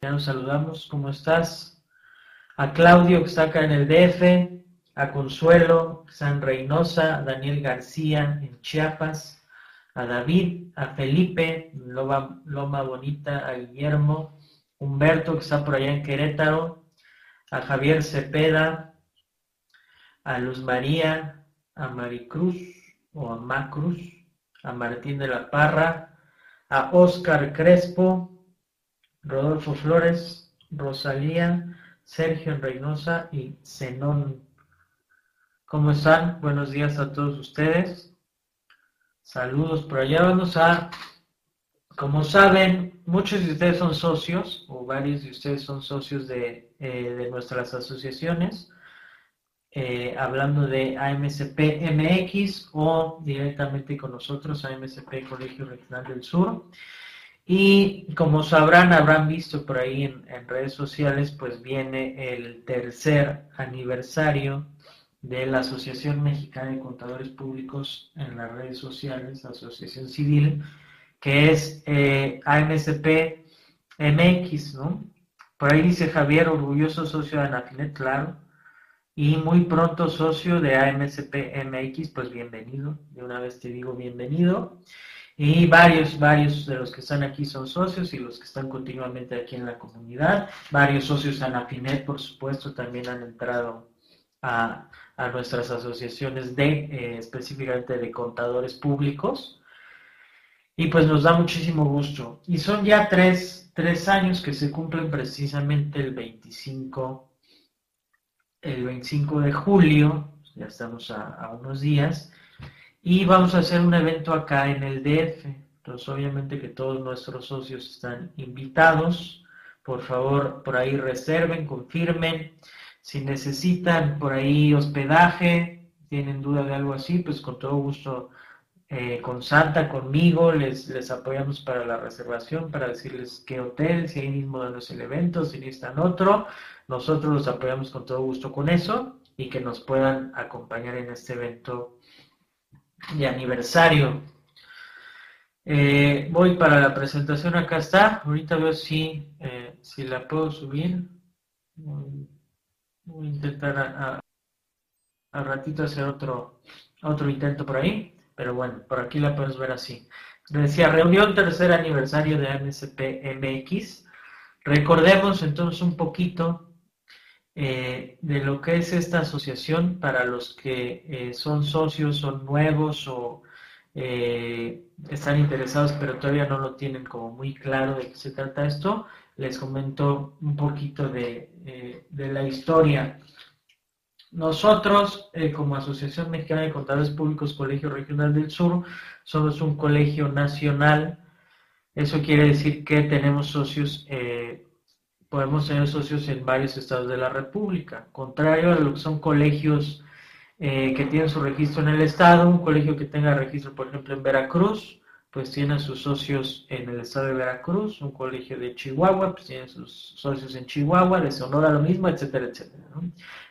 Ya nos saludamos, ¿cómo estás? A Claudio, que está acá en el DF, a Consuelo, San Reynosa, a Daniel García en Chiapas, a David, a Felipe, Loma, Bonita, a Guillermo, Humberto, que está por allá en Querétaro, a Javier Cepeda, a Luz María, a Maricruz o a Macruz, a Martín de la Parra, a Oscar Crespo, Rodolfo Flores, Rosalía, Sergio Reynosa y Zenón. ¿Cómo están? Buenos días a todos ustedes. Saludos por allá. Vamos a, como saben, muchos de ustedes son socios o varios de ustedes son socios de, eh, nuestras asociaciones. Eh, hablando de AMCP MX o directamente con nosotros, AMCP Colegio Regional del Sur. Y como sabrán, habrán visto por ahí en, redes sociales, pues viene el tercer aniversario de la Asociación Mexicana de Contadores Públicos en las redes sociales, Asociación Civil, que es eh, AMSP MX, ¿no? Por ahí dice Javier, orgulloso socio de Anafinet, claro, y muy pronto socio de AMSP MX, pues bienvenido, de una vez te digo bienvenido. Y varios, varios de los que están aquí son socios y los que están continuamente aquí en la comunidad. Varios socios Anafinet, por supuesto, también han entrado a, nuestras asociaciones de, eh, específicamente de contadores públicos. Y pues nos da muchísimo gusto. Y son ya tres, tres años que se cumplen precisamente el 25, el 25 de julio, ya estamos a, a unos días, y vamos a hacer un evento acá en el DF. Entonces, obviamente que todos nuestros socios están invitados. Por favor, por ahí reserven, confirmen. Si necesitan por ahí hospedaje, tienen duda de algo así, pues con todo gusto eh, con Santa, conmigo, les, les apoyamos para la reservación, para decirles qué hotel, si ahí mismo es el evento, si necesitan otro. Nosotros los apoyamos con todo gusto con eso y que nos puedan acompañar en este evento de aniversario. Eh, voy para la presentación, acá está. Ahorita veo si, eh, si la puedo subir. Voy, a intentar a, a, ratito hacer otro, otro intento por ahí. Pero bueno, por aquí la puedes ver así. Decía, reunión tercer aniversario de MSP MX. Recordemos entonces un poquito eh, de lo que es esta asociación para los que eh, son socios, son nuevos o eh, están interesados pero todavía no lo tienen como muy claro de qué se trata esto, les comento un poquito de, de la historia. Nosotros, como Asociación Mexicana de Contadores Públicos Colegio Regional del Sur, somos un colegio nacional. Eso quiere decir que tenemos socios podemos tener socios en varios estados de la República. Contrario a lo que son colegios eh, que tienen su registro en el estado, un colegio que tenga registro, por ejemplo, en Veracruz, pues tiene sus socios en el estado de Veracruz, un colegio de Chihuahua, pues tiene sus socios en Chihuahua, de Sonora lo mismo, etcétera, etcétera.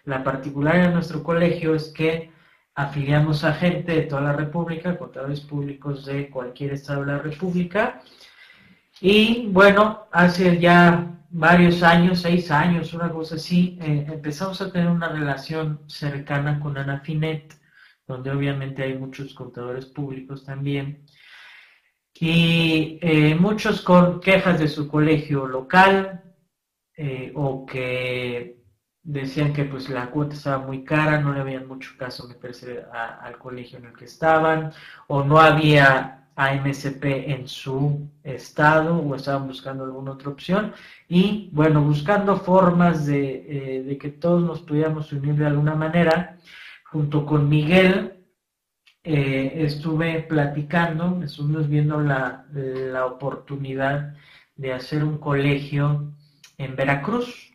La particularidad de nuestro colegio es que afiliamos a gente de toda la República, contadores públicos de cualquier estado de la República, y bueno, hace ya varios años, seis años, una cosa así, eh, empezamos a tener una relación cercana con Anafinet, donde obviamente hay muchos contadores públicos también, y eh, muchos con quejas de su colegio local, eh, o que decían que pues la cuota estaba muy cara, no le habían mucho caso meterse al colegio en el que estaban, o no había AMSP en su estado o estaban buscando alguna otra opción. Y bueno, buscando formas de, eh, que todos nos pudiéramos unir de alguna manera, junto con Miguel, eh, estuve platicando, estuvimos viendo la, la oportunidad de hacer un colegio en Veracruz.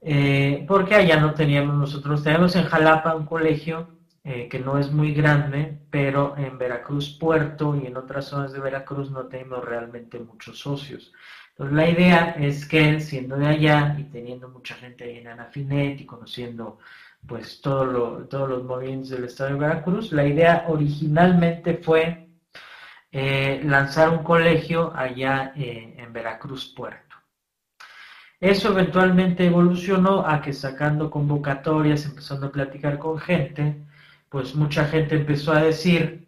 Eh, porque allá no teníamos nosotros, tenemos en Jalapa un colegio eh, que no es muy grande, pero en Veracruz Puerto y en otras zonas de Veracruz no tenemos realmente muchos socios. Entonces la idea es que siendo de allá y teniendo mucha gente ahí en Anafinet y conociendo pues todo todos los movimientos del estado de Veracruz, la idea originalmente fue eh, lanzar un colegio allá eh, en Veracruz Puerto. Eso eventualmente evolucionó a que sacando convocatorias, empezando a platicar con gente, pues mucha gente empezó a decir,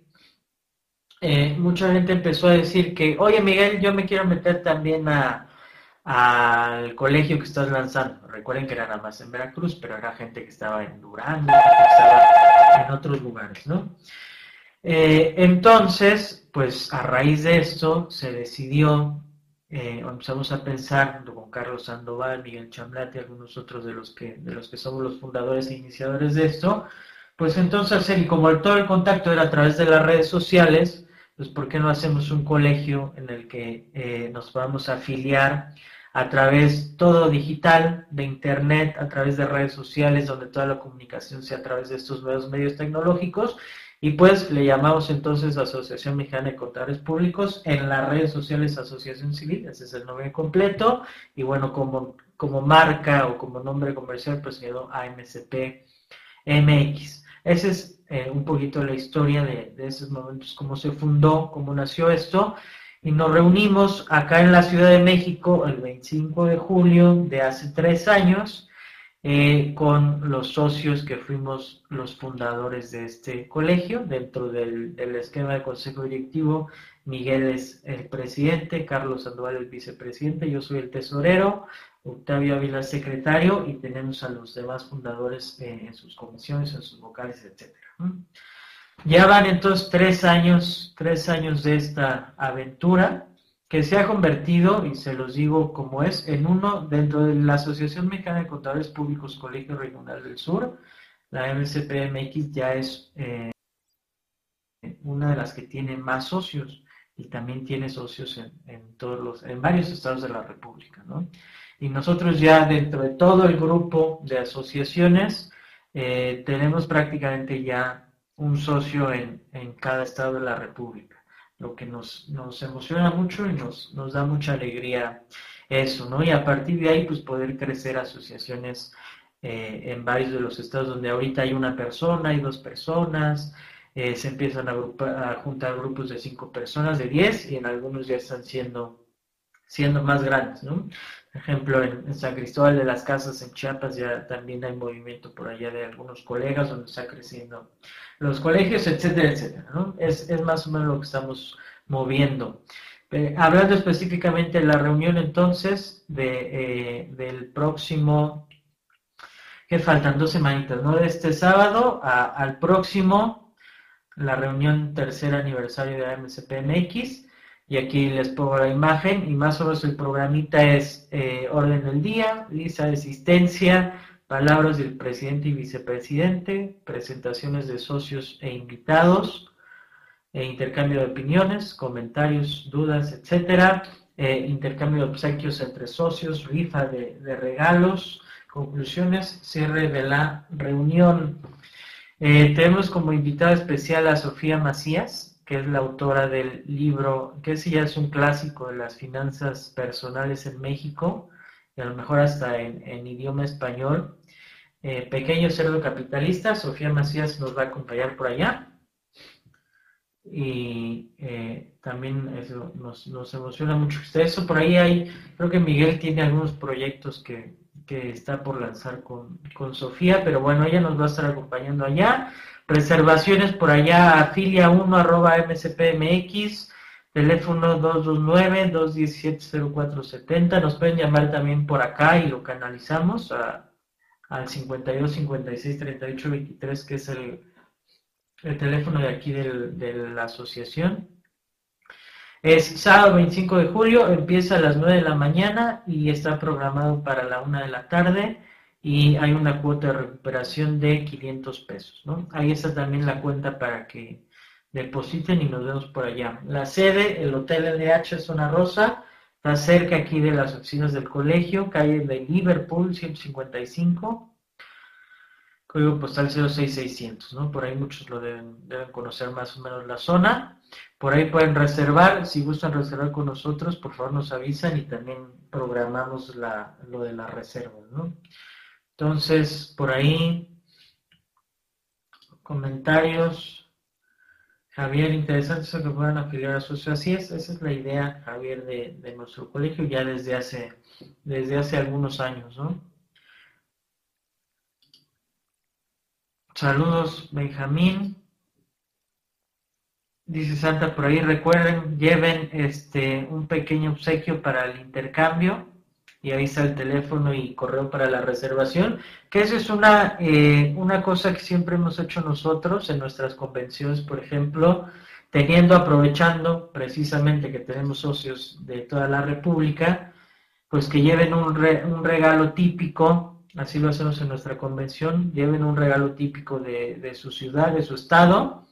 eh, mucha gente empezó a decir que, oye Miguel, yo me quiero meter también a, al colegio que estás lanzando. Recuerden que era nada más en Veracruz, pero era gente que estaba en Durango, que estaba en otros lugares, ¿no? Eh, entonces, pues a raíz de esto se decidió, eh, empezamos a pensar junto con Carlos Sandoval, Miguel Chamblati y algunos otros de los que, de los que somos los fundadores e iniciadores de esto, pues entonces y como todo el contacto era a través de las redes sociales, pues ¿por qué no hacemos un colegio en el que eh, nos podamos afiliar a través todo digital, de internet, a través de redes sociales, donde toda la comunicación sea a través de estos nuevos medios tecnológicos. Y pues le llamamos entonces Asociación Mexicana de Contadores Públicos, en las redes sociales Asociación Civil, ese es el nombre completo, y bueno, como, como marca o como nombre comercial, pues quedó AMCP MX. Esa es eh, un poquito la historia de, esos momentos, cómo se fundó, cómo nació esto y nos reunimos acá en la Ciudad de México el 25 de julio de hace tres años eh, con los socios que fuimos los fundadores de este colegio. Dentro del, esquema de consejo directivo, Miguel es el presidente, Carlos Sandoval el vicepresidente, yo soy el tesorero, Octavio Ávila secretario y tenemos a los demás fundadores eh, en sus comisiones, en sus vocales, etcétera. Ya van entonces tres años, tres años de esta aventura que se ha convertido, y se los digo como es, en uno dentro de la Asociación Mexicana de Contadores Públicos Colegio Regional del Sur, la MCPMX ya es eh, una de las que tiene más socios y también tiene socios en, todos los, en varios estados de la República, ¿no? Y nosotros ya dentro de todo el grupo de asociaciones eh, tenemos prácticamente ya un socio en, cada estado de la República, lo que nos, nos emociona mucho y nos, nos, da mucha alegría eso, ¿no? Y a partir de ahí, pues poder crecer asociaciones eh, en varios de los estados donde ahorita hay una persona, hay dos personas, eh, se empiezan a, a, juntar grupos de cinco personas, de diez, y en algunos ya están siendo, siendo más grandes, ¿no? Por ejemplo, en, San Cristóbal de las Casas, en Chiapas, ya también hay movimiento por allá de algunos colegas donde está creciendo los colegios, etcétera, etcétera. ¿no? Es, más o menos lo que estamos moviendo. Eh, hablando específicamente de la reunión entonces de, eh, del próximo, que faltan dos semanitas, ¿no? De este sábado al próximo, la reunión tercer aniversario de AMCPMX. Y aquí les pongo la imagen y más o menos el programita es eh, orden del día, lista de asistencia, palabras del presidente y vicepresidente, presentaciones de socios e invitados, e intercambio de opiniones, comentarios, dudas, etcétera, e intercambio de obsequios entre socios, rifa de, regalos, conclusiones, cierre de la reunión. Eh, tenemos como invitada especial a Sofía Macías, que es la autora del libro, que ese ya es un clásico de las finanzas personales en México, y a lo mejor hasta en, idioma español. Eh, Pequeño Cerdo Capitalista, Sofía Macías nos va a acompañar por allá. Y eh, también eso nos, emociona mucho eso. Por ahí hay, creo que Miguel tiene algunos proyectos que, está por lanzar con, con, Sofía, pero bueno, ella nos va a estar acompañando allá. Reservaciones por allá, afilia 1 arroba mcpmx Teléfono 229-217-0470. Nos pueden llamar también por acá y lo canalizamos al 52 56 38 23, que es el, el teléfono de aquí de la asociación. Es sábado 25 de julio, empieza a las 9 de la mañana y está programado para la 1 de la tarde y hay una cuota de recuperación de 500 pesos. ¿no? Ahí está también la cuenta para que depositen y nos vemos por allá. La sede, el Hotel LH Zona Rosa, está cerca aquí de las oficinas del colegio, calle de Liverpool 155, código postal 06600, ¿no? Por ahí muchos lo deben, deben conocer más o menos la zona. Por ahí pueden reservar, si gustan reservar con nosotros, por favor nos avisan y también programamos la, lo de las reservas, ¿no? Entonces, por ahí, comentarios. Javier, interesante eso que puedan afiliar a socio. Así es, esa es la idea, Javier, de, de nuestro colegio ya desde hace, desde hace algunos años, ¿no? Saludos, Benjamín. Dice Santa por ahí, recuerden, lleven este un pequeño obsequio para el intercambio y avisa el teléfono y correo para la reservación, que eso es una, eh, una cosa que siempre hemos hecho nosotros en nuestras convenciones, por ejemplo, teniendo, aprovechando precisamente que tenemos socios de toda la República, pues que lleven un, un regalo típico, así lo hacemos en nuestra convención, lleven un regalo típico de, de su ciudad, de su estado,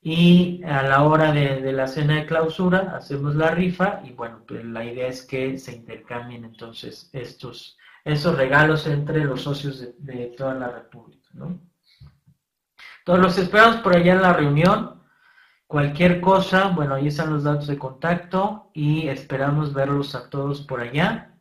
y a la hora de, la cena de clausura hacemos la rifa y bueno, pues la idea es que se intercambien entonces estos, esos regalos entre los socios de, toda la República. ¿no? Entonces los esperamos por allá en la reunión. Cualquier cosa, bueno, ahí están los datos de contacto y esperamos verlos a todos por allá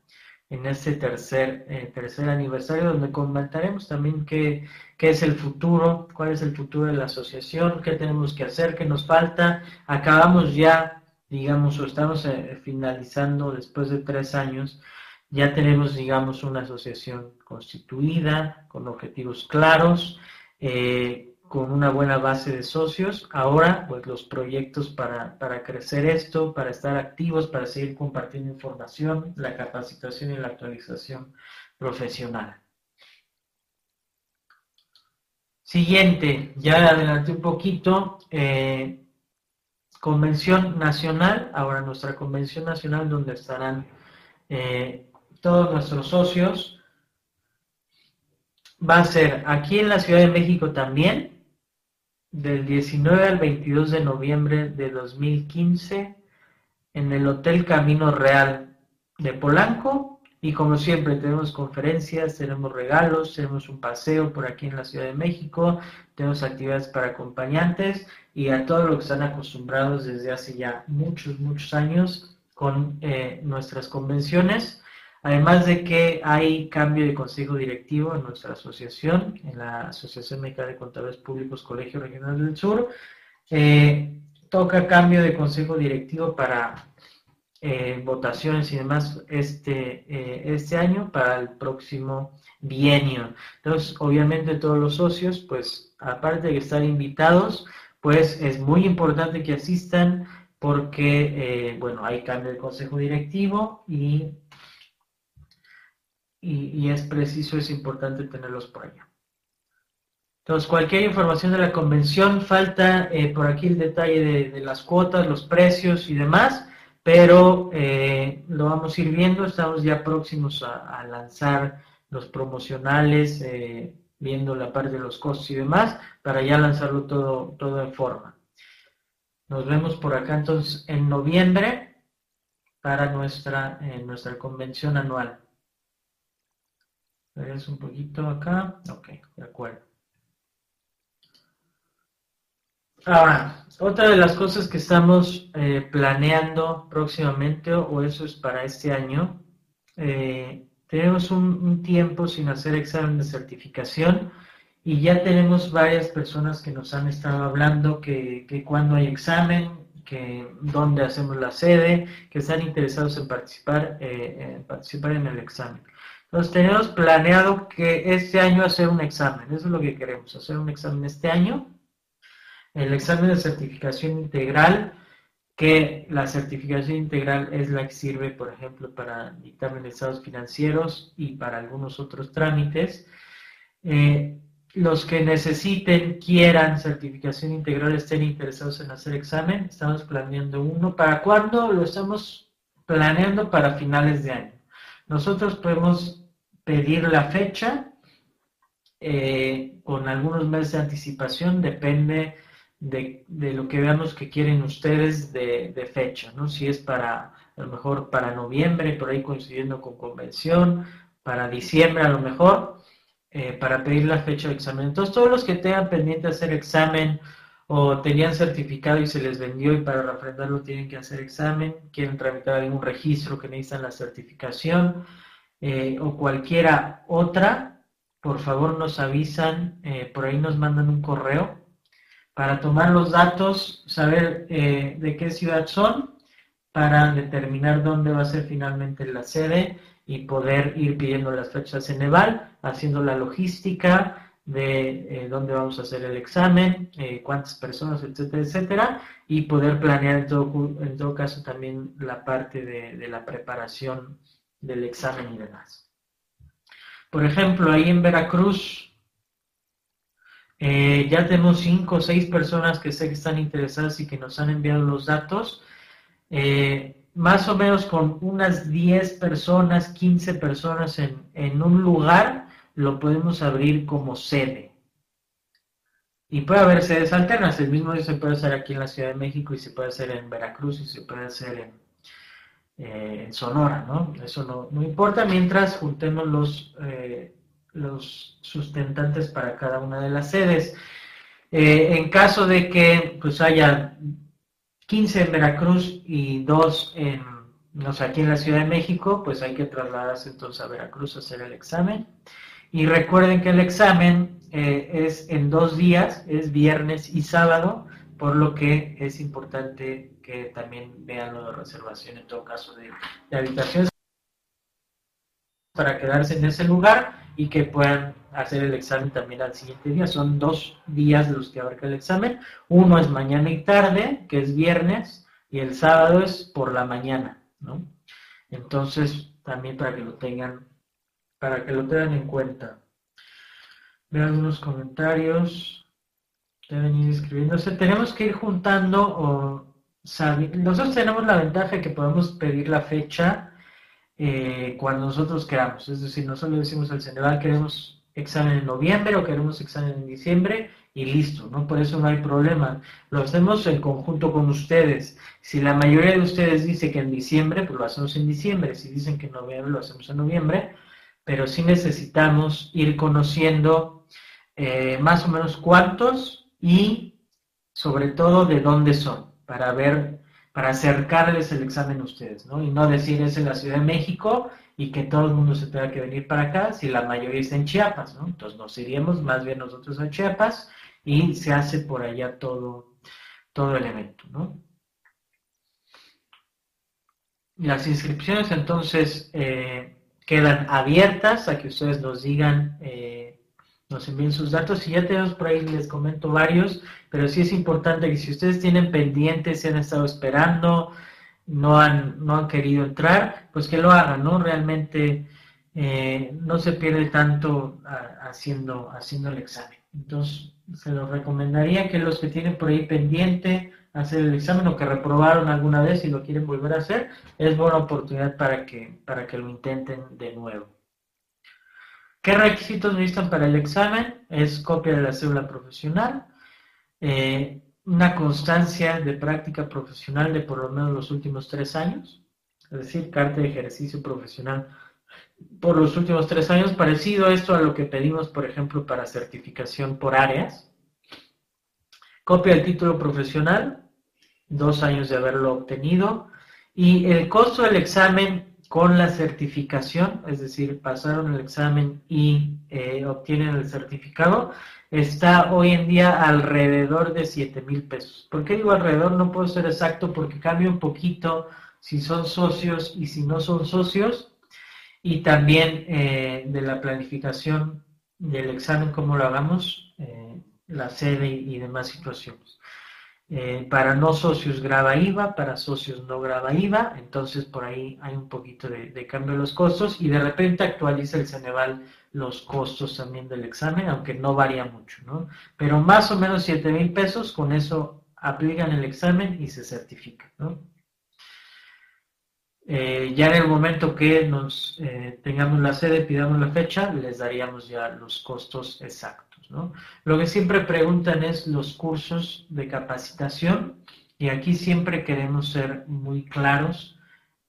en este tercer, eh, tercer aniversario, donde comentaremos también qué, qué, es el futuro, cuál es el futuro de la asociación, qué tenemos que hacer, qué nos falta. Acabamos ya, digamos, o estamos eh, finalizando después de tres años, ya tenemos, digamos, una asociación constituida, con objetivos claros. Eh, con una buena base de socios. Ahora, pues los proyectos para, para, crecer esto, para estar activos, para seguir compartiendo información, la capacitación y la actualización profesional. Siguiente, ya adelanté un poquito, eh, convención nacional, ahora nuestra convención nacional donde estarán eh, todos nuestros socios, va a ser aquí en la Ciudad de México también, del 19 al 22 de noviembre de 2015 en el Hotel Camino Real de Polanco. Y como siempre, tenemos conferencias, tenemos regalos, tenemos un paseo por aquí en la Ciudad de México, tenemos actividades para acompañantes y a todo lo que están acostumbrados desde hace ya muchos, muchos años con eh, nuestras convenciones. Además de que hay cambio de consejo directivo en nuestra asociación, en la Asociación Mexicana de Contadores Públicos Colegio Regional del Sur, eh, toca cambio de consejo directivo para eh, votaciones y demás este, eh, este año para el próximo bienio. Entonces, obviamente todos los socios, pues aparte de estar invitados, pues es muy importante que asistan porque, bueno, hay cambio de consejo directivo y y, es preciso, es importante tenerlos por allá. Entonces, cualquier información de la convención, falta eh, por aquí el detalle de, las cuotas, los precios y demás, pero eh, lo vamos a ir viendo, estamos ya próximos a, lanzar los promocionales, eh, viendo la parte de los costos y demás, para ya lanzarlo todo, todo en forma. Nos vemos por acá entonces en noviembre para nuestra, nuestra convención anual es un poquito acá. Ok, de acuerdo. Ahora, otra de las cosas que estamos eh, planeando próximamente, o eso es para este año, eh, tenemos un, tiempo sin hacer examen de certificación y ya tenemos varias personas que nos han estado hablando que, que cuando hay examen, que dónde hacemos la sede, que están interesados en participar, eh, en participar en el examen. Entonces tenemos planeado que este año hacer un examen, eso es lo que queremos, hacer un examen este año, el examen de certificación integral, que la certificación integral es la que sirve, por ejemplo, para dictamen de estados financieros y para algunos otros trámites. Eh, los que necesiten, quieran certificación integral, estén interesados en hacer examen, estamos planeando uno. ¿Para cuándo? Lo estamos planeando para finales de año. Nosotros podemos pedir la fecha eh, con algunos meses de anticipación, depende de, lo que veamos que quieren ustedes de, fecha, ¿no? Si es para, a lo mejor para noviembre, por ahí coincidiendo con convención, para diciembre a lo mejor, eh, para pedir la fecha de examen. Entonces, todos los que tengan pendiente hacer examen o tenían certificado y se les vendió y para refrendarlo tienen que hacer examen, quieren tramitar algún registro que necesitan la certificación eh, o cualquiera otra, por favor nos avisan, eh, por ahí nos mandan un correo para tomar los datos, saber eh, de qué ciudad son, para determinar dónde va a ser finalmente la sede y poder ir pidiendo las fechas en Eval, haciendo la logística de eh, dónde vamos a hacer el examen, eh, cuántas personas, etcétera, etcétera, y poder planear en todo, en todo caso también la parte de, de la preparación del examen y demás. Por ejemplo, ahí en Veracruz, eh, ya tenemos cinco o seis personas que sé que están interesadas y que nos han enviado los datos. Más o menos con unas 10 personas, 15 personas en, un lugar, lo podemos abrir como sede. Y puede haber sedes alternas. El mismo se puede hacer aquí en la Ciudad de México y se puede hacer en Veracruz y se puede hacer en, eh, Sonora, ¿no? Eso no, no, importa mientras juntemos los los sustentantes para cada una de las sedes. Eh, en caso de que pues haya 15 en Veracruz y 2 en, no sé, aquí en la Ciudad de México, pues hay que trasladarse entonces a Veracruz a hacer el examen. Y recuerden que el examen eh, es en dos días, es viernes y sábado, por lo que es importante que también vean lo de reservación en todo caso de, de habitaciones para quedarse en ese lugar y que puedan hacer el examen también al siguiente día. Son dos días de los que abarca el examen. Uno es mañana y tarde, que es viernes, y el sábado es por la mañana, ¿no? Entonces, también para que lo tengan, para que lo tengan en cuenta. Vean algunos comentarios. Deben ir escribiéndose. Tenemos que ir juntando o nosotros tenemos la ventaja de que podemos pedir la fecha eh, cuando nosotros queramos. Es decir, no solo decimos al Ceneval queremos examen en noviembre o queremos examen en diciembre y listo, ¿no? Por eso no hay problema. Lo hacemos en conjunto con ustedes. Si la mayoría de ustedes dice que en diciembre, pues lo hacemos en diciembre. Si dicen que en noviembre, lo hacemos en noviembre. Pero sí necesitamos ir conociendo eh, más o menos cuántos y sobre todo de dónde son, para ver para acercarles el examen a ustedes, ¿no? Y no decir es en la Ciudad de México y que todo el mundo se tenga que venir para acá si la mayoría está en Chiapas, ¿no? Entonces nos iríamos más bien nosotros a Chiapas y se hace por allá todo, todo el evento, ¿no? Las inscripciones entonces eh, quedan abiertas a que ustedes nos digan eh, nos envíen sus datos y ya tenemos por ahí, les comento varios, pero sí es importante que si ustedes tienen pendientes, se han estado esperando, no han, no han querido entrar, pues que lo hagan, ¿no? Realmente eh, no se pierde tanto haciendo, haciendo el examen. Entonces, se los recomendaría que los que tienen por ahí pendiente hacer el examen o que reprobaron alguna vez y lo quieren volver a hacer, es buena oportunidad para que, para que lo intenten de nuevo. ¿Qué requisitos necesitan para el examen? Es copia de la cédula profesional, eh, una constancia de práctica profesional de por lo menos los últimos tres años, es decir, carta de ejercicio profesional por los últimos tres años, parecido esto a lo que pedimos, por ejemplo, para certificación por áreas. Copia del título profesional, dos años de haberlo obtenido. Y el costo del examen con la certificación, es decir, pasaron el examen y eh, obtienen el certificado, está hoy en día alrededor de 7 mil pesos. ¿Por qué digo alrededor? No puedo ser exacto porque cambia un poquito si son socios y si no son socios, y también eh, de la planificación del examen, cómo lo hagamos, eh, la sede y demás situaciones. Eh, para no socios graba IVA, para socios no graba IVA, entonces por ahí hay un poquito de, cambio de los costos y de repente actualiza el Ceneval los costos también del examen, aunque no varía mucho, ¿no? Pero más o menos 7 mil pesos, con eso aplican el examen y se certifica, ¿no? Eh, ya en el momento que nos eh, tengamos la sede, pidamos la fecha, les daríamos ya los costos exactos. Lo que siempre preguntan es los cursos de capacitación y aquí siempre queremos ser muy claros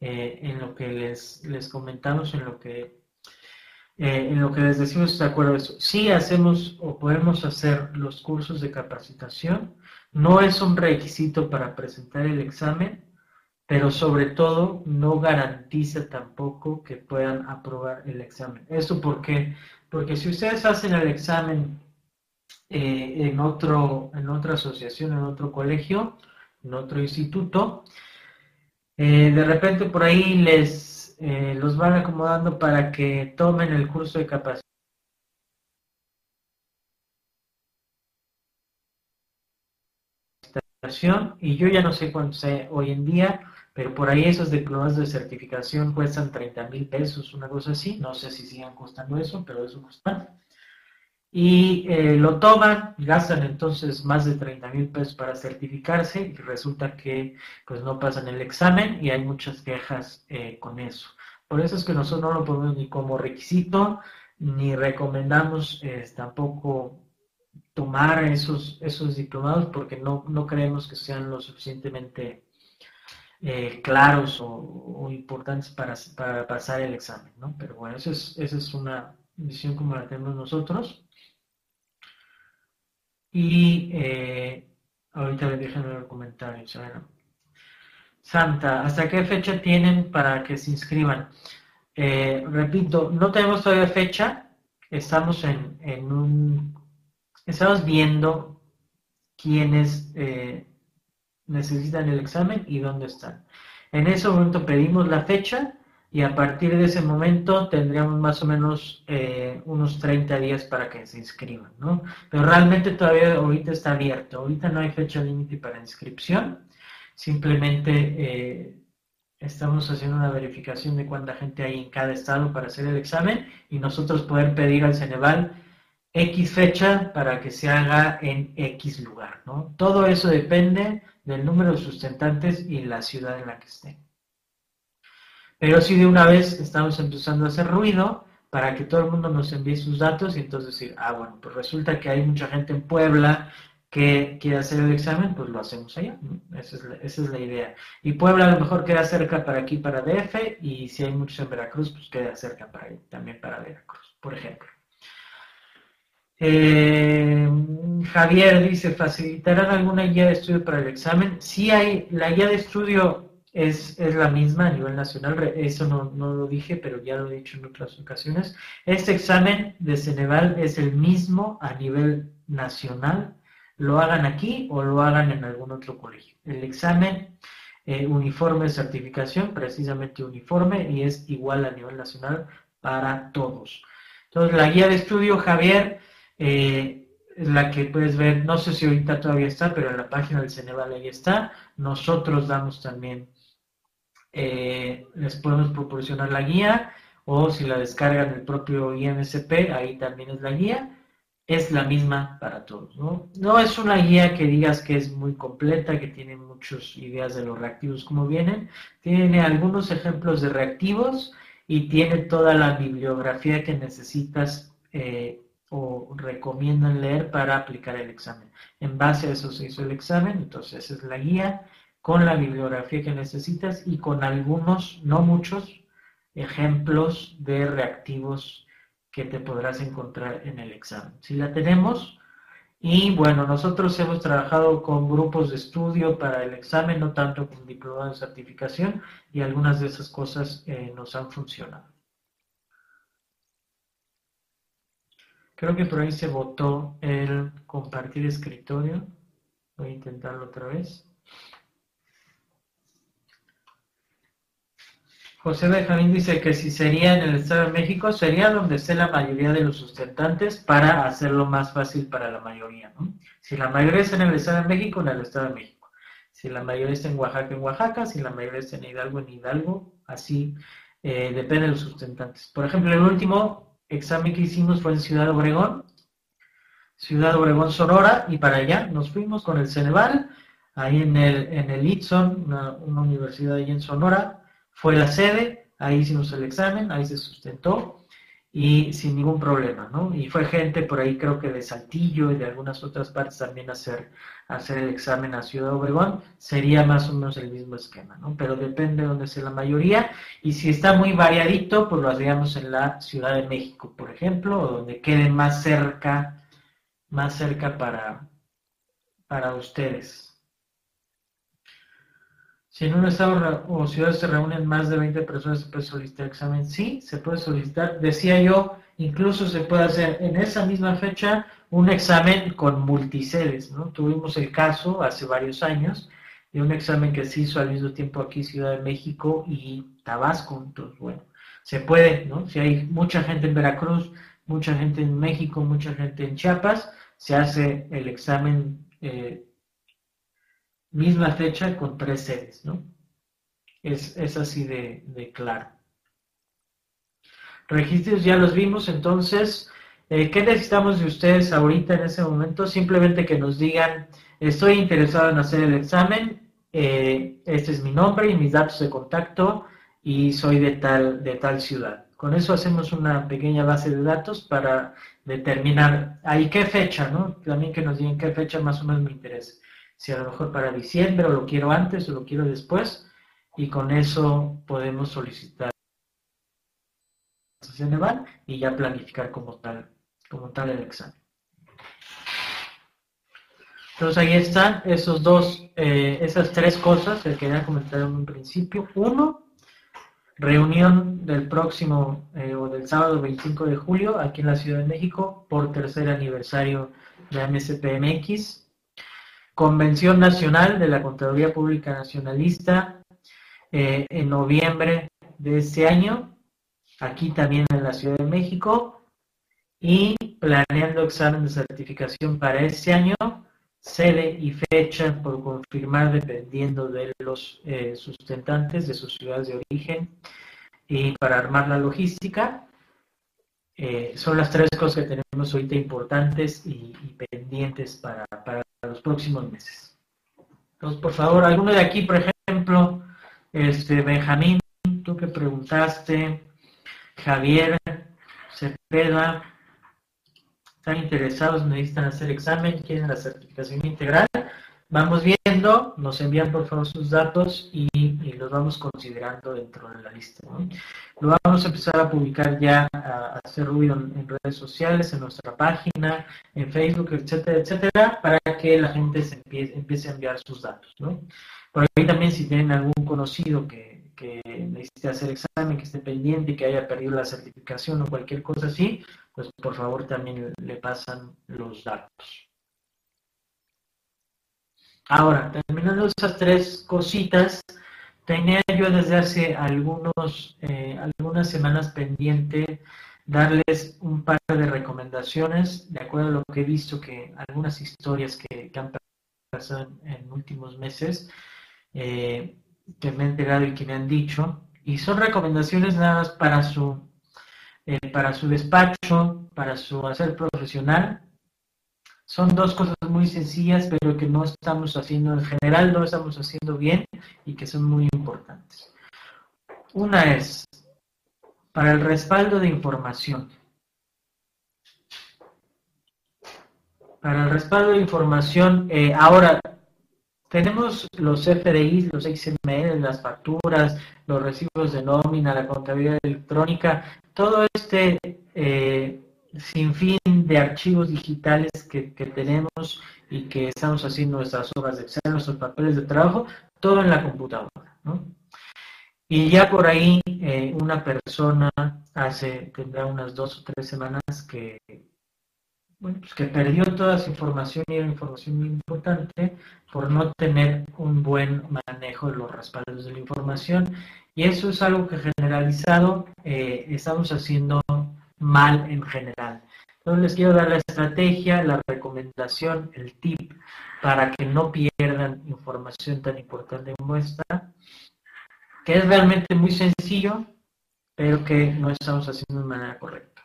eh, en lo que les, les comentamos, en lo que, eh, en lo que les decimos de acuerdo a eso. Sí hacemos o podemos hacer los cursos de capacitación, no es un requisito para presentar el examen, pero sobre todo no garantiza tampoco que puedan aprobar el examen. ¿Eso por qué? Porque si ustedes hacen el examen eh, en, otro, en otra asociación, en otro colegio, en otro instituto. Eh, de repente por ahí les eh, los van acomodando para que tomen el curso de capacitación y yo ya no sé cuánto sé hoy en día, pero por ahí esos diplomas de certificación cuestan 30 mil pesos, una cosa así, no sé si sigan costando eso, pero eso cuesta. Y eh, lo toman, gastan entonces más de 30 mil pesos para certificarse y resulta que pues no pasan el examen y hay muchas quejas eh, con eso. Por eso es que nosotros no lo ponemos ni como requisito, ni recomendamos eh, tampoco tomar esos, esos diplomados porque no, no creemos que sean lo suficientemente eh, claros o, importantes para, para, pasar el examen, ¿no? Pero bueno, esa es, esa es una visión como la tenemos nosotros. Y eh, ahorita les dejen en los comentarios. Santa, ¿hasta qué fecha tienen para que se inscriban? Eh, repito, no tenemos todavía fecha. Estamos en, en un estamos viendo quiénes eh, necesitan el examen y dónde están. En ese momento pedimos la fecha y a partir de ese momento tendríamos más o menos eh, unos 30 días para que se inscriban, ¿no? Pero realmente todavía ahorita está abierto, ahorita no hay fecha límite para inscripción, simplemente eh, estamos haciendo una verificación de cuánta gente hay en cada estado para hacer el examen y nosotros poder pedir al Ceneval X fecha para que se haga en X lugar, ¿no? Todo eso depende del número de sustentantes y la ciudad en la que estén. Pero si de una vez estamos empezando a hacer ruido para que todo el mundo nos envíe sus datos y entonces decir, ah, bueno, pues resulta que hay mucha gente en Puebla que quiere hacer el examen, pues lo hacemos allá. Esa, es la, esa es la idea. Y Puebla a lo mejor queda cerca para aquí, para DF, y si hay muchos en Veracruz, pues queda cerca para también para Veracruz, por ejemplo. Eh, Javier dice, ¿facilitarán alguna guía de estudio para el examen? Sí hay, la guía de estudio es, es la misma a nivel nacional, eso no, no, lo dije, pero ya lo he dicho en otras ocasiones. Este examen de Ceneval es el mismo a nivel nacional, lo hagan aquí o lo hagan en algún otro colegio. El examen eh, uniforme certificación, precisamente uniforme, y es igual a nivel nacional para todos. Entonces, la guía de estudio, Javier, eh, la que puedes ver, no sé si ahorita todavía está, pero en la página del Ceneval ahí está. Nosotros damos también, eh, les podemos proporcionar la guía, o si la descargan el propio IMSP, ahí también es la guía. Es la misma para todos, ¿no? Es una guía que digas que es muy completa, que tiene muchas ideas de los reactivos como vienen. Tiene algunos ejemplos de reactivos y tiene toda la bibliografía que necesitas eh, o recomiendan leer para aplicar el examen. En base a eso se hizo el examen, entonces es la guía con la bibliografía que necesitas y con algunos, no muchos, ejemplos de reactivos que te podrás encontrar en el examen. Si la tenemos, y bueno, nosotros hemos trabajado con grupos de estudio para el examen, no tanto con diplomado de certificación, y algunas de esas cosas eh, nos han funcionado. Creo que por ahí se votó el compartir escritorio. Voy a intentarlo otra vez. José Benjamín dice que si sería en el Estado de México, sería donde esté la mayoría de los sustentantes para hacerlo más fácil para la mayoría. Si la mayoría está en el Estado de México, en el Estado de México. Si la mayoría está en Oaxaca, en Oaxaca. Si la mayoría está en Hidalgo, en Hidalgo. Así eh, depende de los sustentantes. Por ejemplo, el último examen que hicimos fue en Ciudad Obregón, Ciudad Obregón, Sonora, y para allá nos fuimos con el Ceneval, ahí en el, en el Itson, una, universidad ahí en Sonora, fue la sede, ahí hicimos el examen, ahí se sustentó, y sin ningún problema, ¿no? Y fue gente por ahí, creo que de Saltillo y de algunas otras partes también hacer, hacer el examen a Ciudad Obregón, sería más o menos el mismo esquema, ¿no? Pero depende de dónde sea la mayoría, y si está muy variadito, pues lo haríamos en la Ciudad de México, por ejemplo, o donde quede más cerca, más cerca para, para ustedes. Si en un estado o ciudad se reúnen más de 20 personas, ¿se puede solicitar examen? Sí, se puede solicitar. Decía yo, incluso se puede hacer en esa misma fecha un examen con multisedes, ¿no? Tuvimos el caso hace varios años de un examen que se hizo al mismo tiempo aquí Ciudad de México y Tabasco, entonces bueno, se puede, ¿no? Si hay mucha gente en Veracruz, mucha gente en México, mucha gente en Chiapas, se hace el examen eh, misma fecha con tres sedes, ¿no? Es, así de, de, claro. Registros ya los vimos, entonces, eh, ¿qué necesitamos de ustedes ahorita en ese momento? Simplemente que nos digan, estoy interesado en hacer el examen, eh, este es mi nombre y mis datos de contacto y soy de tal, de tal ciudad. Con eso hacemos una pequeña base de datos para determinar ahí qué fecha, ¿no? También que nos digan qué fecha más o menos me interesa si a lo mejor para diciembre o lo quiero antes o lo quiero después, y con eso podemos solicitar y ya planificar como tal, como tal el examen. Entonces ahí están esos dos, eh, esas tres cosas que quería comentar en un principio. Uno, reunión del próximo eh, o del sábado 25 de julio aquí en la Ciudad de México por tercer aniversario de MSPMX. Convención Nacional de la Contaduría Pública Nacionalista eh, en noviembre de este año, aquí también en la Ciudad de México, y planeando examen de certificación para este año, sede y fecha por confirmar dependiendo de los eh, sustentantes de sus ciudades de origen y para armar la logística. Eh, son las tres cosas que tenemos ahorita importantes y, pendientes para, para, los próximos meses. Entonces, por favor, alguno de aquí, por ejemplo, este Benjamín, tú que preguntaste, Javier, Cepeda, están interesados, necesitan hacer examen, quieren la certificación integral, Vamos viendo, nos envían por favor sus datos y, los vamos considerando dentro de la lista. Lo vamos a empezar a publicar ya, a hacer ruido en, redes sociales, en nuestra página, en Facebook, etcétera, etcétera, para que la gente se empiece, a enviar sus datos. ¿no? Por ahí también si tienen algún conocido que, que necesite hacer examen, que esté pendiente que haya perdido la certificación o cualquier cosa así, pues por favor también le pasan los datos. Ahora, terminando esas tres cositas, tenía yo desde hace algunos, eh, algunas semanas pendiente darles un par de recomendaciones, de acuerdo a lo que he visto que algunas historias que, han pasado en, últimos meses, eh, que me han enterado y que me han dicho, y son recomendaciones nada más para su, eh, para su despacho, para su hacer profesional, son dos cosas muy sencillas, pero que no estamos haciendo en general, no estamos haciendo bien y que son muy importantes. Una es para el respaldo de información. Para el respaldo de información, eh, ahora tenemos los FDI, los XML, las facturas, los recibos de nómina, la contabilidad electrónica, todo este eh, sin fin de archivos digitales que, tenemos y que estamos haciendo nuestras hojas de Excel, nuestros papeles de trabajo, todo en la computadora. Y ya por ahí eh, una persona hace, tendrá unas dos o tres semanas que, bueno, pues que perdió toda esa información y era información muy importante por no tener un buen manejo de los respaldos de la información. Y eso es algo que generalizado eh, estamos haciendo mal en general. Entonces les quiero dar la estrategia, la recomendación, el tip para que no pierdan información tan importante como esta, que es realmente muy sencillo, pero que no estamos haciendo de manera correcta.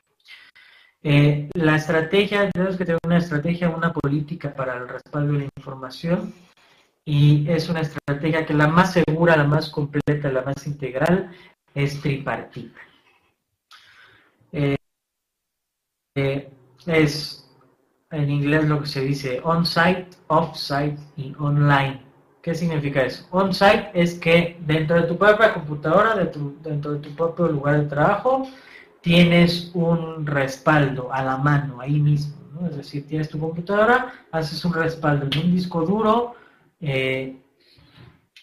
Eh, la estrategia, tenemos que tener una estrategia, una política para el respaldo de la información y es una estrategia que la más segura, la más completa, la más integral es tripartita. Eh, es en inglés lo que se dice on-site, off-site y online. ¿Qué significa eso? On-site es que dentro de tu propia computadora, dentro de tu propio lugar de trabajo, tienes un respaldo a la mano, ahí mismo. Es decir, tienes tu computadora, haces un respaldo en un disco duro, eh,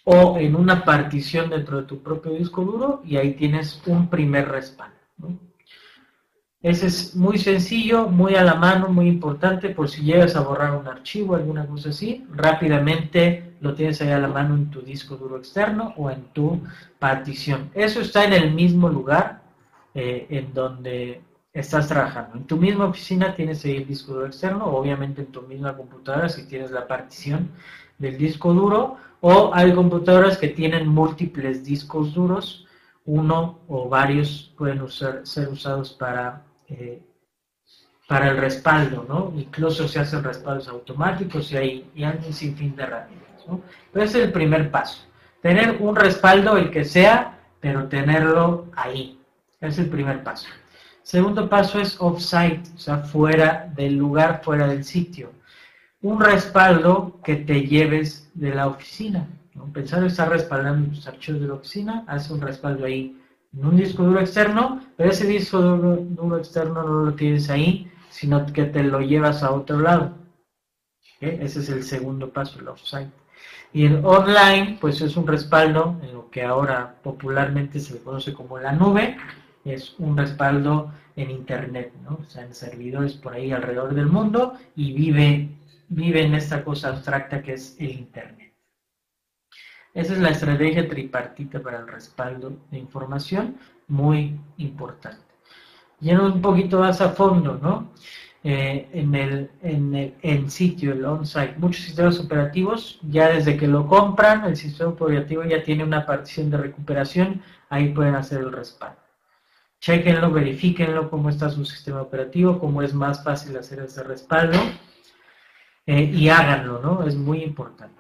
o en una partición dentro de tu propio disco duro y ahí tienes un primer respaldo. Ese es muy sencillo, muy a la mano, muy importante por si llegas a borrar un archivo, alguna cosa así, rápidamente lo tienes ahí a la mano en tu disco duro externo o en tu partición. Eso está en el mismo lugar eh, en donde estás trabajando. En tu misma oficina tienes ahí el disco duro externo, obviamente en tu misma computadora si tienes la partición del disco duro, o hay computadoras que tienen múltiples discos duros, uno o varios pueden ser usados para eh, para el respaldo, ¿no? Incluso se hacen respaldos automáticos y hay, y hay un sinfín de herramientas, ¿no? Pero es el primer paso. Tener un respaldo, el que sea, pero tenerlo ahí. es el primer paso. Segundo paso es off-site, o sea, fuera del lugar, fuera del sitio. Un respaldo que te lleves de la oficina. ¿no? Pensar en estar respaldando tus archivos de la oficina, hace un respaldo ahí en un disco duro externo, pero ese disco duro, externo no lo tienes ahí, sino que te lo llevas a otro lado. Ese es el segundo paso, el offsite. Y el online, pues es un respaldo en lo que ahora popularmente se le conoce como la nube, es un respaldo en Internet, ¿no? o sea, en servidores por ahí alrededor del mundo y vive, vive en esta cosa abstracta que es el Internet. Esa es la estrategia tripartita para el respaldo de información, muy importante. Yendo un poquito más a fondo, ¿no? Eh, en, el, en el sitio, el on-site, muchos sistemas operativos, ya desde que lo compran, el sistema operativo ya tiene una partición de recuperación, ahí pueden hacer el respaldo. Chequenlo, verifíquenlo, cómo está su sistema operativo, cómo es más fácil hacer ese respaldo eh, y háganlo, ¿no? Es muy importante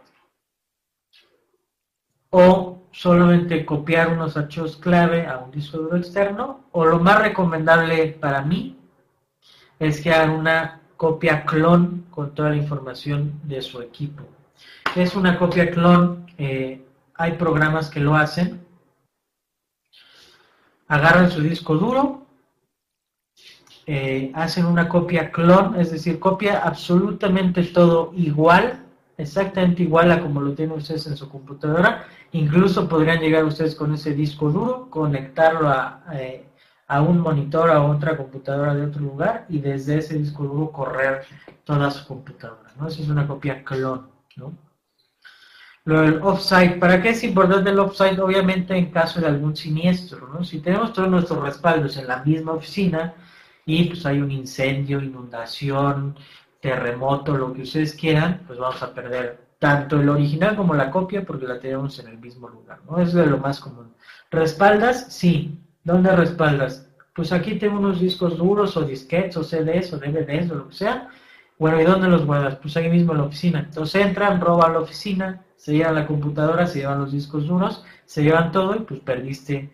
o solamente copiar unos archivos clave a un disco duro externo, o lo más recomendable para mí es que hagan una copia clon con toda la información de su equipo. Es una copia clon, eh, hay programas que lo hacen. Agarran su disco duro, eh, hacen una copia clon, es decir, copia absolutamente todo igual, exactamente igual a como lo tienen ustedes en su computadora, Incluso podrían llegar ustedes con ese disco duro, conectarlo a, eh, a un monitor, a otra computadora de otro lugar y desde ese disco duro correr toda su computadora. ¿no? Eso es una copia clon. ¿no? Lo del offsite, ¿para qué es importante el offsite? Obviamente en caso de algún siniestro. ¿no? Si tenemos todos nuestros respaldos en la misma oficina y pues hay un incendio, inundación, terremoto, lo que ustedes quieran, pues vamos a perder tanto el original como la copia porque la tenemos en el mismo lugar, ¿no? Es de lo más común. ¿Respaldas? Sí. ¿Dónde respaldas? Pues aquí tengo unos discos duros o disquetes o CDs o DVDs o lo que sea. Bueno, ¿y dónde los guardas? Pues ahí mismo en la oficina. Entonces entran, roban la oficina, se llevan la computadora, se llevan los discos duros, se llevan todo y pues perdiste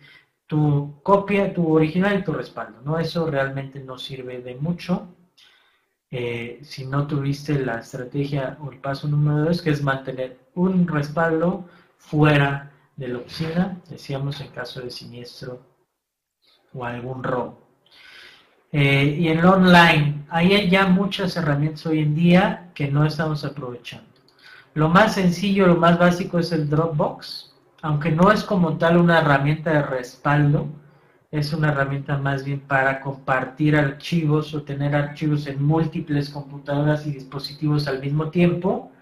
tu copia, tu original y tu respaldo, ¿no? Eso realmente no sirve de mucho eh, si no tuviste la estrategia o el paso número dos, que es mantener un respaldo fuera de la oficina, decíamos en caso de siniestro o algún robo. Eh, y en online, ahí hay ya muchas herramientas hoy en día que no estamos aprovechando. Lo más sencillo, lo más básico es el Dropbox, aunque no es como tal una herramienta de respaldo, es una herramienta más bien para compartir archivos o tener archivos en múltiples computadoras y dispositivos al mismo tiempo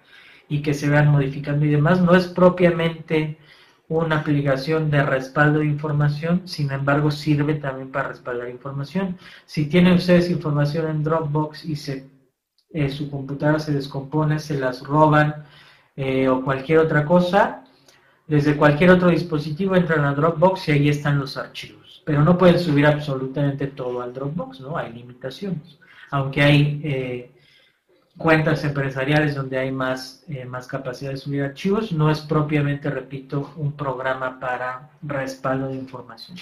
y que se vean modificando y demás. No es propiamente una aplicación de respaldo de información, sin embargo sirve también para respaldar información. Si tienen ustedes información en Dropbox y se, eh, su computadora se descompone, se las roban eh, o cualquier otra cosa, desde cualquier otro dispositivo entran a Dropbox y ahí están los archivos pero no pueden subir absolutamente todo al Dropbox, ¿no? Hay limitaciones. Aunque hay eh, cuentas empresariales donde hay más, eh, más capacidad de subir archivos, no es propiamente, repito, un programa para respaldo de información.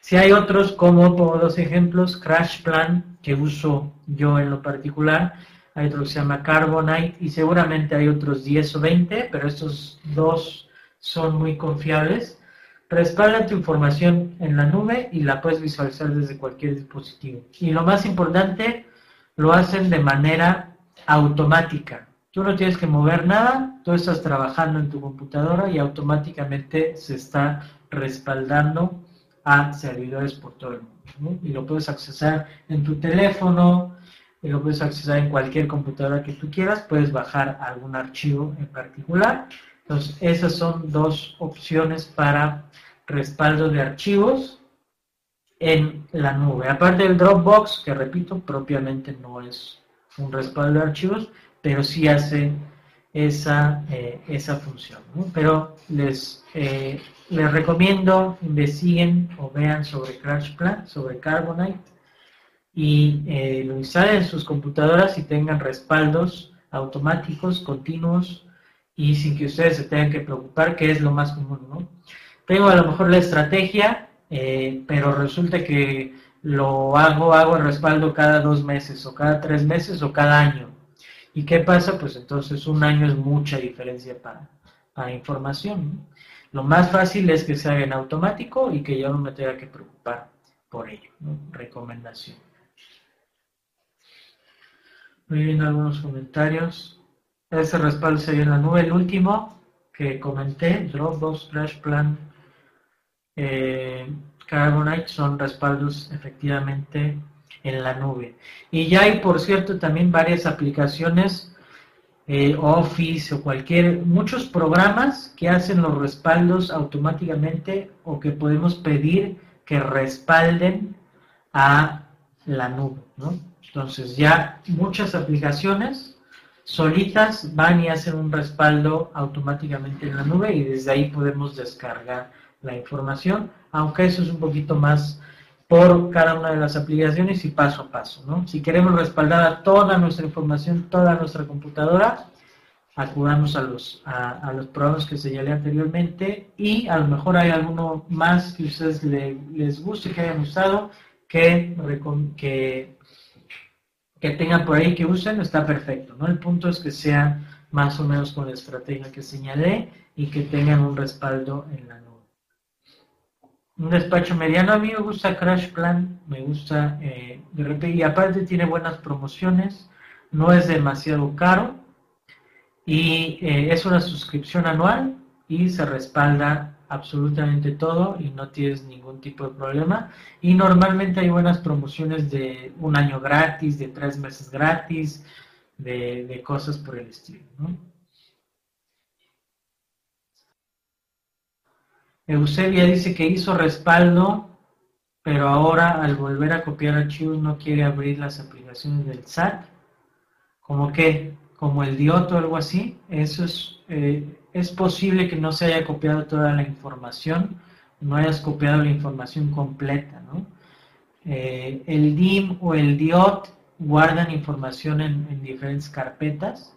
Si hay otros, como pongo dos ejemplos, Crash Plan, que uso yo en lo particular, hay otro que se llama Carbonite y seguramente hay otros 10 o 20, pero estos dos son muy confiables Respalda tu información en la nube y la puedes visualizar desde cualquier dispositivo. Y lo más importante, lo hacen de manera automática. Tú no tienes que mover nada, tú estás trabajando en tu computadora y automáticamente se está respaldando a servidores por todo el mundo. Y lo puedes accesar en tu teléfono, y lo puedes accesar en cualquier computadora que tú quieras, puedes bajar algún archivo en particular. Entonces, esas son dos opciones para respaldo de archivos en la nube. Aparte del Dropbox, que repito, propiamente no es un respaldo de archivos, pero sí hace esa, eh, esa función. Pero les, eh, les recomiendo investiguen o vean sobre CrashPlan, sobre Carbonite y eh, lo instalen en sus computadoras y tengan respaldos automáticos, continuos y sin que ustedes se tengan que preocupar, que es lo más común. ¿no? Tengo a lo mejor la estrategia, eh, pero resulta que lo hago, hago el respaldo cada dos meses o cada tres meses o cada año. ¿Y qué pasa? Pues entonces un año es mucha diferencia para, para información. Lo más fácil es que se haga en automático y que yo no me tenga que preocupar por ello. Recomendación. Muy bien, algunos comentarios. Ese respaldo sería en la nube. El último que comenté, Dropbox, FlashPlan, eh, Carbonite, son respaldos efectivamente en la nube. Y ya hay, por cierto, también varias aplicaciones, eh, Office o cualquier, muchos programas que hacen los respaldos automáticamente o que podemos pedir que respalden a la nube, ¿no? Entonces ya muchas aplicaciones solitas van y hacen un respaldo automáticamente en la nube y desde ahí podemos descargar la información, aunque eso es un poquito más por cada una de las aplicaciones y paso a paso. ¿no? Si queremos respaldar toda nuestra información, toda nuestra computadora, acudamos a los, a, los programas que señalé anteriormente y a lo mejor hay alguno más que ustedes les guste, que hayan usado, que, que que tengan por ahí que usen, está perfecto, ¿no? El punto es que sea más o menos con la estrategia que señalé y que tengan un respaldo en la nube. Un despacho mediano, a mí me gusta Crash Plan, me gusta, eh, de repente, y aparte tiene buenas promociones, no es demasiado caro y eh, es una suscripción anual y se respalda absolutamente todo y no tienes ningún tipo de problema. Y normalmente hay buenas promociones de un año gratis, de tres meses gratis, de, cosas por el estilo. Eusebia dice que hizo respaldo, pero ahora al volver a copiar archivos no quiere abrir las aplicaciones del SAT. Como que, como el DIOT o algo así, eso es... Eh, es posible que no se haya copiado toda la información, no hayas copiado la información completa, ¿no? Eh, el DIM o el DIOT guardan información en, diferentes carpetas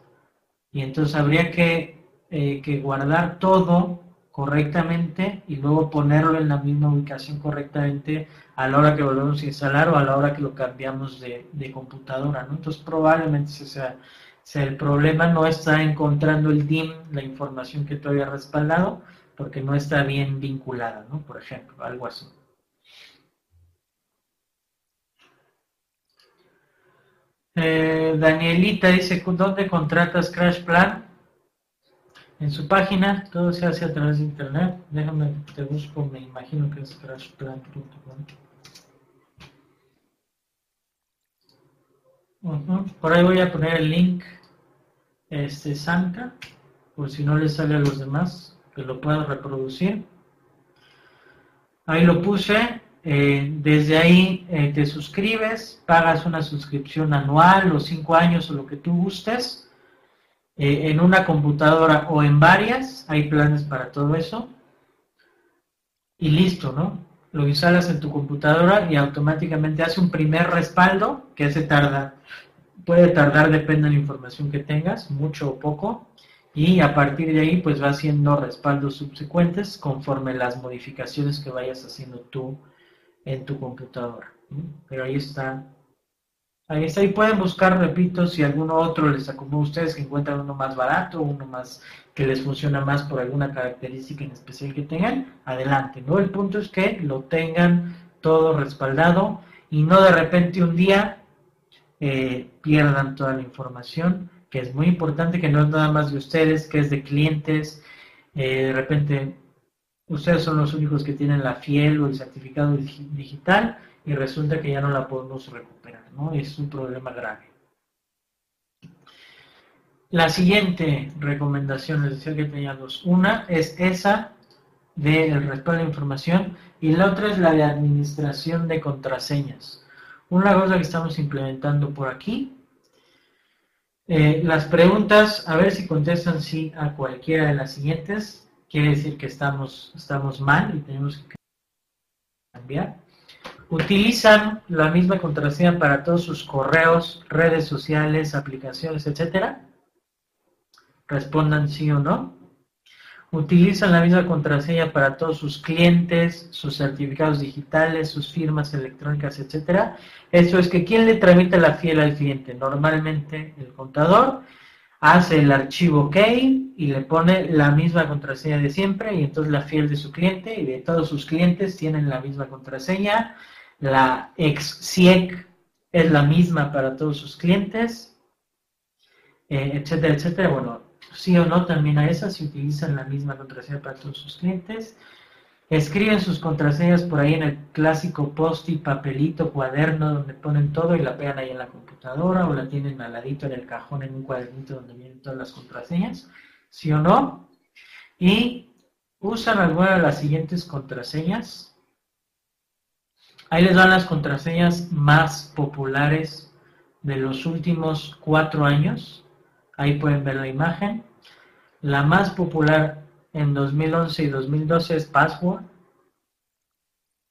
y entonces habría que, eh, que, guardar todo correctamente y luego ponerlo en la misma ubicación correctamente a la hora que volvemos a instalar o a la hora que lo cambiamos de, de computadora, ¿no? Entonces probablemente se sea sea, el problema no está encontrando el DIM, la información que tú habías respaldado, porque no está bien vinculada, ¿no? Por ejemplo, algo así. Eh, Danielita dice, ¿dónde contratas Crash Plan? En su página, todo se hace a través de internet. Déjame, te busco, me imagino que es crashplan.com. Por ahí voy a poner el link este Santa, por si no le sale a los demás, que lo puedan reproducir. Ahí lo puse. Eh, desde ahí eh, te suscribes, pagas una suscripción anual o cinco años o lo que tú gustes. Eh, en una computadora o en varias, hay planes para todo eso. Y listo, ¿no? Lo instalas en tu computadora y automáticamente hace un primer respaldo que se tarda, puede tardar, depende de la información que tengas, mucho o poco, y a partir de ahí pues va haciendo respaldos subsecuentes conforme las modificaciones que vayas haciendo tú en tu computadora. Pero ahí está. Ahí está, y pueden buscar, repito, si alguno otro les acomoda a ustedes que encuentran uno más barato, uno más que les funciona más por alguna característica en especial que tengan, adelante, ¿no? El punto es que lo tengan todo respaldado y no de repente un día eh, pierdan toda la información que es muy importante, que no es nada más de ustedes, que es de clientes. Eh, de repente, ustedes son los únicos que tienen la fiel o el certificado digital y resulta que ya no la podemos recuperar, ¿no? Es un problema grave. La siguiente recomendación, les decía que tenía dos. Una es esa del respaldo de información y la otra es la de administración de contraseñas. Una cosa que estamos implementando por aquí. Eh, las preguntas, a ver si contestan sí a cualquiera de las siguientes. Quiere decir que estamos, estamos mal y tenemos que cambiar. ¿Utilizan la misma contraseña para todos sus correos, redes sociales, aplicaciones, etcétera? Respondan sí o no. ¿Utilizan la misma contraseña para todos sus clientes, sus certificados digitales, sus firmas electrónicas, etcétera? Eso es que ¿quién le tramita la fiel al cliente? Normalmente el contador hace el archivo key y le pone la misma contraseña de siempre y entonces la fiel de su cliente y de todos sus clientes tienen la misma contraseña la ex CIEC es la misma para todos sus clientes, eh, etcétera, etcétera. Bueno, sí o no también a esas si utilizan la misma contraseña para todos sus clientes. Escriben sus contraseñas por ahí en el clásico post y papelito, cuaderno, donde ponen todo y la pegan ahí en la computadora o la tienen al ladito en el cajón en un cuadernito donde vienen todas las contraseñas, sí o no. Y usan alguna de las siguientes contraseñas Ahí les dan las contraseñas más populares de los últimos cuatro años. Ahí pueden ver la imagen. La más popular en 2011 y 2012 es Password.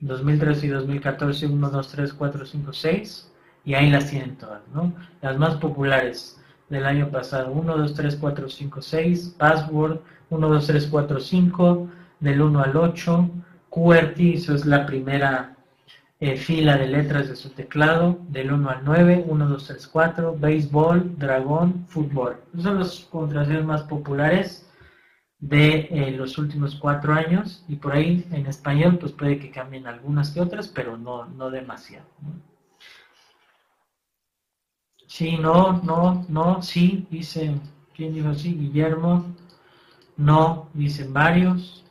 2013 y 2014, 1, 2, 3, 4, 5, 6. Y ahí las tienen todas, ¿no? Las más populares del año pasado, 1, 2, 3, 4, 5, 6. Password, 1, 2, 3, 4, 5. Del 1 al 8. QWERTY, eso es la primera eh, fila de letras de su teclado, del 1 al 9, 1, 2, 3, 4, béisbol, dragón, fútbol. Esos son los contraseñas más populares de eh, los últimos cuatro años y por ahí en español pues puede que cambien algunas que otras, pero no, no demasiado. Sí, no, no, no, sí, dice, ¿quién dijo sí? Guillermo. No, dicen varios.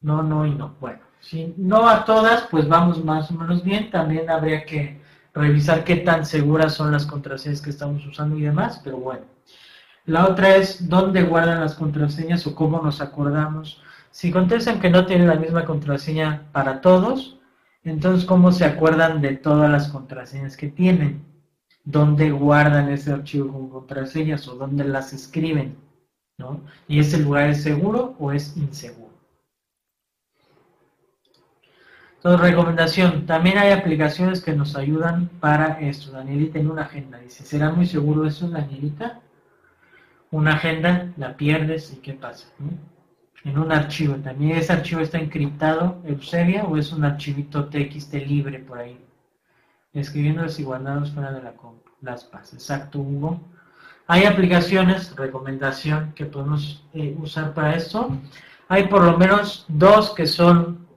No, no y no. Bueno. Si no a todas, pues vamos más o menos bien. También habría que revisar qué tan seguras son las contraseñas que estamos usando y demás, pero bueno. La otra es dónde guardan las contraseñas o cómo nos acordamos. Si contestan que no tienen la misma contraseña para todos, entonces cómo se acuerdan de todas las contraseñas que tienen. ¿Dónde guardan ese archivo con contraseñas o dónde las escriben? ¿no? ¿Y ese lugar es seguro o es inseguro? Entonces, recomendación, también hay aplicaciones que nos ayudan para esto. Danielita en una agenda. Dice, ¿será muy seguro eso, Danielita? Una agenda, la pierdes y ¿qué pasa? En un archivo. También ese archivo está encriptado, Eusebia, o es un archivito TXT libre por ahí. Escribiendo desigualdades fuera de la. Las pasas. Exacto, Hugo. Hay aplicaciones, recomendación, que podemos eh, usar para esto. Hay por lo menos dos que son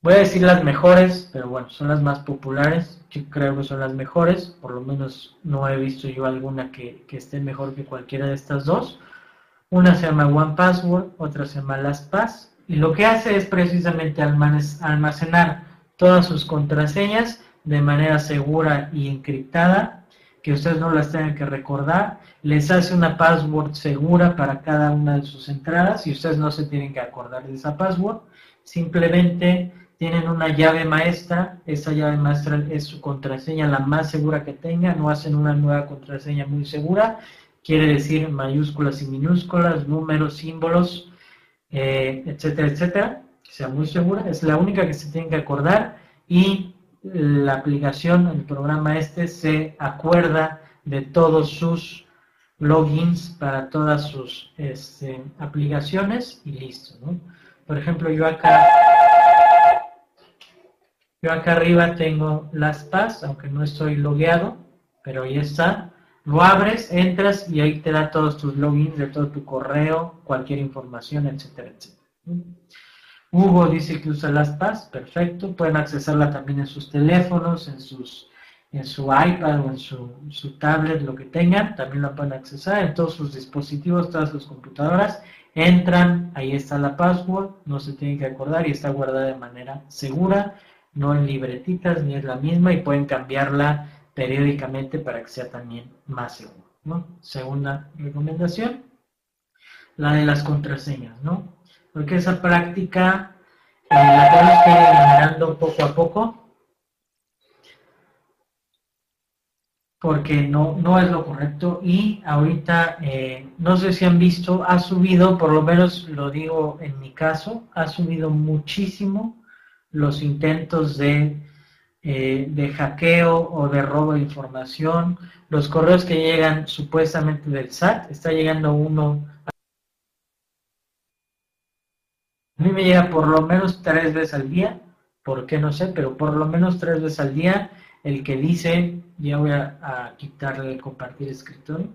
Voy a decir las mejores, pero bueno, son las más populares. Yo creo que son las mejores. Por lo menos no he visto yo alguna que, esté mejor que cualquiera de estas dos. Una se llama One Password, otra se llama LastPass. Y lo que hace es precisamente almacenar todas sus contraseñas de manera segura y encriptada, que ustedes no las tengan que recordar. Les hace una password segura para cada una de sus entradas y ustedes no se tienen que acordar de esa password. Simplemente tienen una llave maestra, esa llave maestra es su contraseña la más segura que tengan, no hacen una nueva contraseña muy segura, quiere decir mayúsculas y minúsculas, números, símbolos, eh, etcétera, etcétera, que sea muy segura, es la única que se tiene que acordar y la aplicación, el programa este, se acuerda de todos sus logins para todas sus este, aplicaciones y listo. Por ejemplo, yo acá yo acá arriba tengo las PAS, aunque no estoy logueado, pero ahí está. Lo abres, entras y ahí te da todos tus logins de todo tu correo, cualquier información, etcétera, etcétera. Hugo dice que usa las PAS, perfecto. Pueden accesarla también en sus teléfonos, en sus en su iPad o en su, su, tablet, lo que tengan, también la pueden accesar en todos sus dispositivos, todas sus computadoras. Entran, ahí está la password, no se tienen que acordar y está guardada de manera segura, no en libretitas ni es la misma y pueden cambiarla periódicamente para que sea también más seguro. ¿no? Segunda recomendación, la de las contraseñas, ¿no? Porque esa práctica eh, la podemos ir eliminando poco a poco porque no, no es lo correcto y ahorita eh, no sé si han visto, ha subido, por lo menos lo digo en mi caso, ha subido muchísimo los intentos de, eh, de hackeo o de robo de información, los correos que llegan supuestamente del SAT, está llegando uno, a mí me llega por lo menos tres veces al día, ¿por qué no sé? Pero por lo menos tres veces al día el que dice, ya voy a, quitarle el compartir escritorio.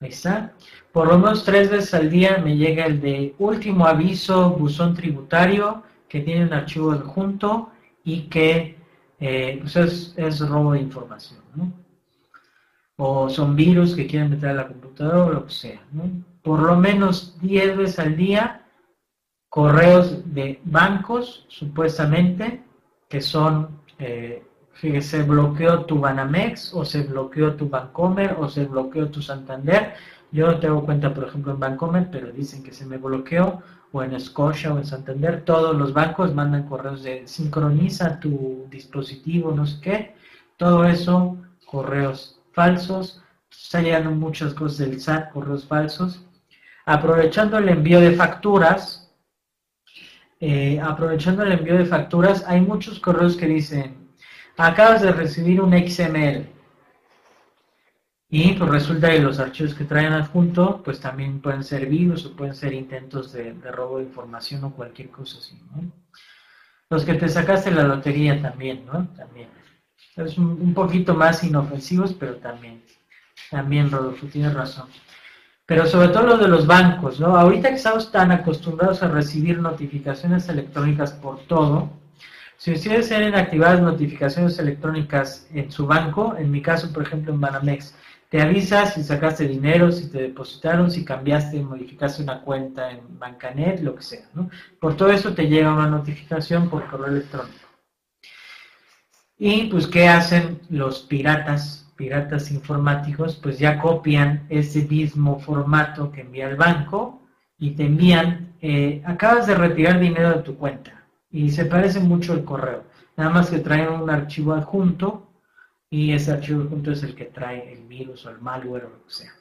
Ahí está. Por lo menos tres veces al día me llega el de último aviso, buzón tributario, que tiene un archivo adjunto y que eh, pues es, robo de información. ¿no? O son virus que quieren meter a la computadora o lo que sea. Por lo menos 10 veces al día, correos de bancos, supuestamente, que son eh, se bloqueó tu Banamex o se bloqueó tu Bancomer o se bloqueó tu Santander. Yo no tengo cuenta, por ejemplo, en Bancomer, pero dicen que se me bloqueó, o en Scotia o en Santander. Todos los bancos mandan correos de sincroniza tu dispositivo, no sé qué. Todo eso, correos falsos. Está llegando muchas cosas del SAT, correos falsos. Aprovechando el envío de facturas, eh, aprovechando el envío de facturas, hay muchos correos que dicen, acabas de recibir un XML. Y pues resulta que los archivos que traen adjunto, pues también pueden ser virus o pueden ser intentos de, robo de información o cualquier cosa así, Los que te sacaste la lotería también, ¿no? También. Es un, poquito más inofensivos, pero también. También, Rodolfo, tienes razón pero sobre todo lo de los bancos, ¿no? Ahorita que estamos tan acostumbrados a recibir notificaciones electrónicas por todo, si ustedes tienen activadas notificaciones electrónicas en su banco, en mi caso, por ejemplo, en Banamex, te avisa si sacaste dinero, si te depositaron, si cambiaste, modificaste una cuenta en Bancanet, lo que sea, ¿no? Por todo eso te llega una notificación por correo electrónico. Y pues, ¿qué hacen los piratas piratas informáticos, pues ya copian ese mismo formato que envía el banco y te envían, eh, acabas de retirar dinero de tu cuenta y se parece mucho el correo, nada más que traen un archivo adjunto y ese archivo adjunto es el que trae el virus o el malware o lo que sea.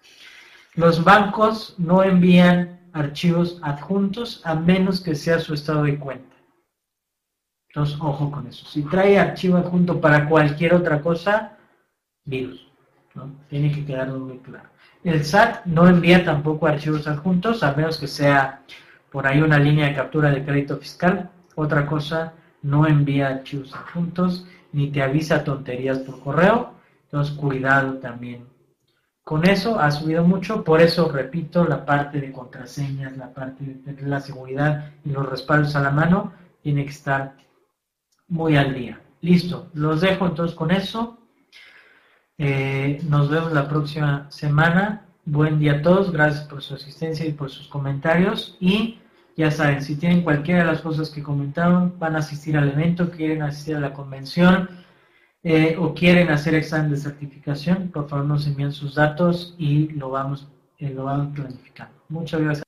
Los bancos no envían archivos adjuntos a menos que sea su estado de cuenta. Entonces, ojo con eso. Si trae archivo adjunto para cualquier otra cosa, virus. ¿no? Tiene que quedar muy claro. El SAT no envía tampoco archivos adjuntos, a menos que sea por ahí una línea de captura de crédito fiscal. Otra cosa, no envía archivos adjuntos, ni te avisa tonterías por correo. Entonces, cuidado también. Con eso ha subido mucho, por eso repito, la parte de contraseñas, la parte de la seguridad y los respaldos a la mano tiene que estar muy al día. Listo, los dejo entonces con eso. Eh, nos vemos la próxima semana. Buen día a todos. Gracias por su asistencia y por sus comentarios. Y ya saben, si tienen cualquiera de las cosas que comentaron, van a asistir al evento, quieren asistir a la convención eh, o quieren hacer examen de certificación, por favor nos envíen sus datos y lo vamos, eh, lo vamos planificando. Muchas gracias.